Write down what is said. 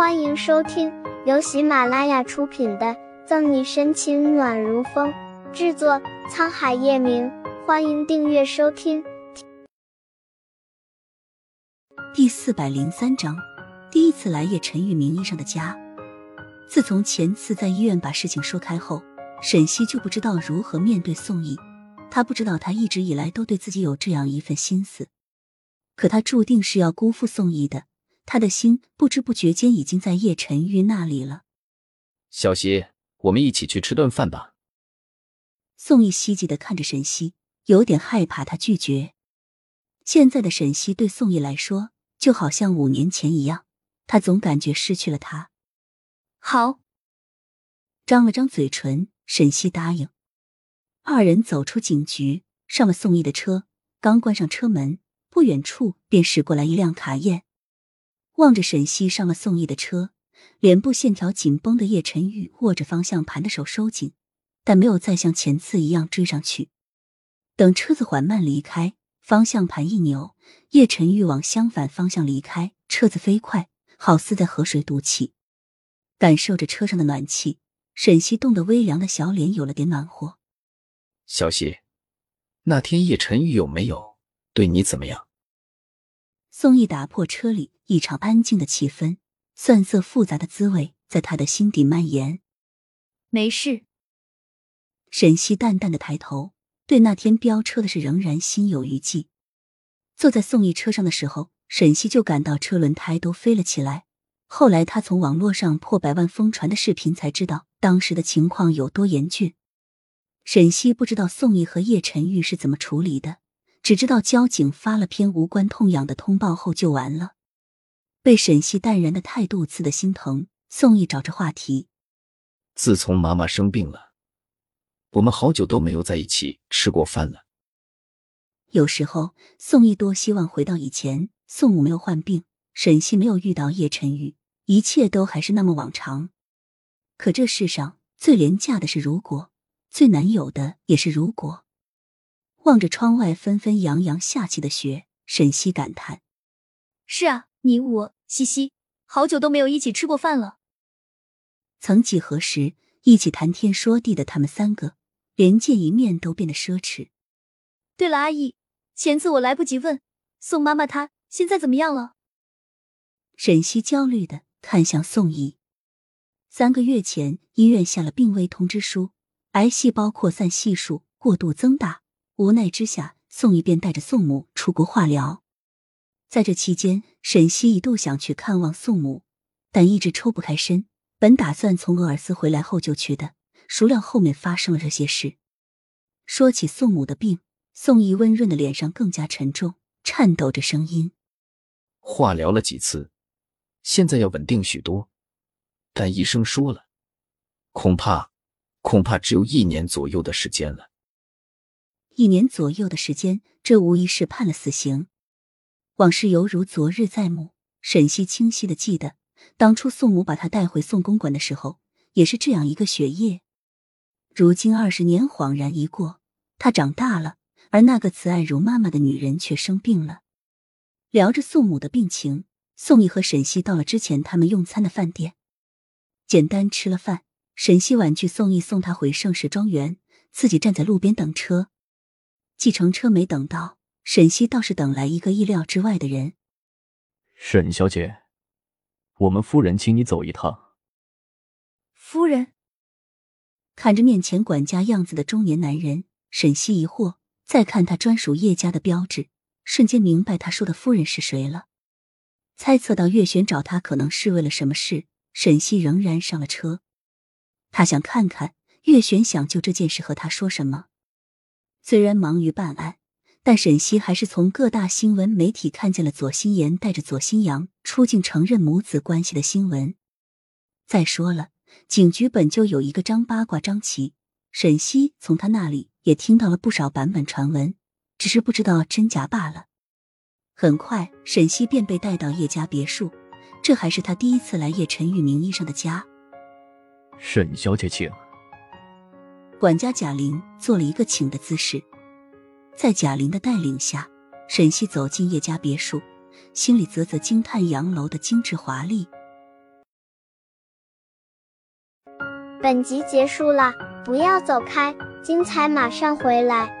欢迎收听由喜马拉雅出品的《赠你深情暖如风》，制作沧海夜明。欢迎订阅收听。第四百零三章，第一次来叶晨玉名义上的家。自从前次在医院把事情说开后，沈西就不知道如何面对宋毅。他不知道他一直以来都对自己有这样一份心思，可他注定是要辜负宋毅的。他的心不知不觉间已经在叶晨玉那里了。小溪，我们一起去吃顿饭吧。宋毅希冀的看着沈西，有点害怕他拒绝。现在的沈西对宋毅来说，就好像五年前一样，他总感觉失去了他。好，张了张嘴唇，沈西答应。二人走出警局，上了宋毅的车，刚关上车门，不远处便驶过来一辆卡宴。望着沈西上了宋毅的车，脸部线条紧绷的叶晨玉握着方向盘的手收紧，但没有再像前次一样追上去。等车子缓慢离开，方向盘一扭，叶晨玉往相反方向离开，车子飞快，好似在河水赌气。感受着车上的暖气，沈西冻得微凉的小脸有了点暖和。小西，那天叶晨玉有没有对你怎么样？宋毅打破车里异常安静的气氛，酸涩复杂的滋味在他的心底蔓延。没事。沈西淡淡的抬头，对那天飙车的事仍然心有余悸。坐在宋毅车上的时候，沈西就感到车轮胎都飞了起来。后来他从网络上破百万疯传的视频才知道当时的情况有多严峻。沈西不知道宋毅和叶晨玉是怎么处理的。只知道交警发了篇无关痛痒的通报后就完了，被沈西淡然的态度刺得心疼。宋毅找着话题：“自从妈妈生病了，我们好久都没有在一起吃过饭了。”有时候，宋毅多希望回到以前，宋母没有患病，沈西没有遇到叶晨玉，一切都还是那么往常。可这世上最廉价的是如果，最难有的也是如果。望着窗外纷纷扬扬下起的雪，沈西感叹：“是啊，你我西西好久都没有一起吃过饭了。曾几何时，一起谈天说地的他们三个，连见一面都变得奢侈。对了，阿姨，前次我来不及问宋妈妈，她现在怎么样了？”沈西焦虑的看向宋毅。三个月前，医院下了病危通知书，癌细胞扩散系数过度增大。无奈之下，宋毅便带着宋母出国化疗。在这期间，沈西一度想去看望宋母，但一直抽不开身。本打算从俄尔斯回来后就去的，孰料后面发生了这些事。说起宋母的病，宋毅温润的脸上更加沉重，颤抖着声音：“化疗了几次，现在要稳定许多，但医生说了，恐怕，恐怕只有一年左右的时间了。”一年左右的时间，这无疑是判了死刑。往事犹如昨日在目，沈西清晰的记得，当初宋母把他带回宋公馆的时候，也是这样一个雪夜。如今二十年恍然一过，他长大了，而那个慈爱如妈妈的女人却生病了。聊着宋母的病情，宋毅和沈西到了之前他们用餐的饭店，简单吃了饭，沈西婉拒宋毅送他回盛世庄园，自己站在路边等车。计程车没等到，沈西倒是等来一个意料之外的人。沈小姐，我们夫人请你走一趟。夫人看着面前管家样子的中年男人，沈西疑惑，再看他专属叶家的标志，瞬间明白他说的夫人是谁了。猜测到月璇找他可能是为了什么事，沈西仍然上了车。他想看看月璇想就这件事和他说什么。虽然忙于办案，但沈西还是从各大新闻媒体看见了左心言带着左新阳出境承认母子关系的新闻。再说了，警局本就有一个张八卦张琪，沈西从他那里也听到了不少版本传闻，只是不知道真假罢了。很快，沈西便被带到叶家别墅，这还是他第一次来叶晨玉名义上的家。沈小姐，请。管家贾玲做了一个请的姿势。在贾玲的带领下沈西走进叶家别墅心里啧啧惊叹杨楼的精致华丽。本集结束了不要走开精彩马上回来。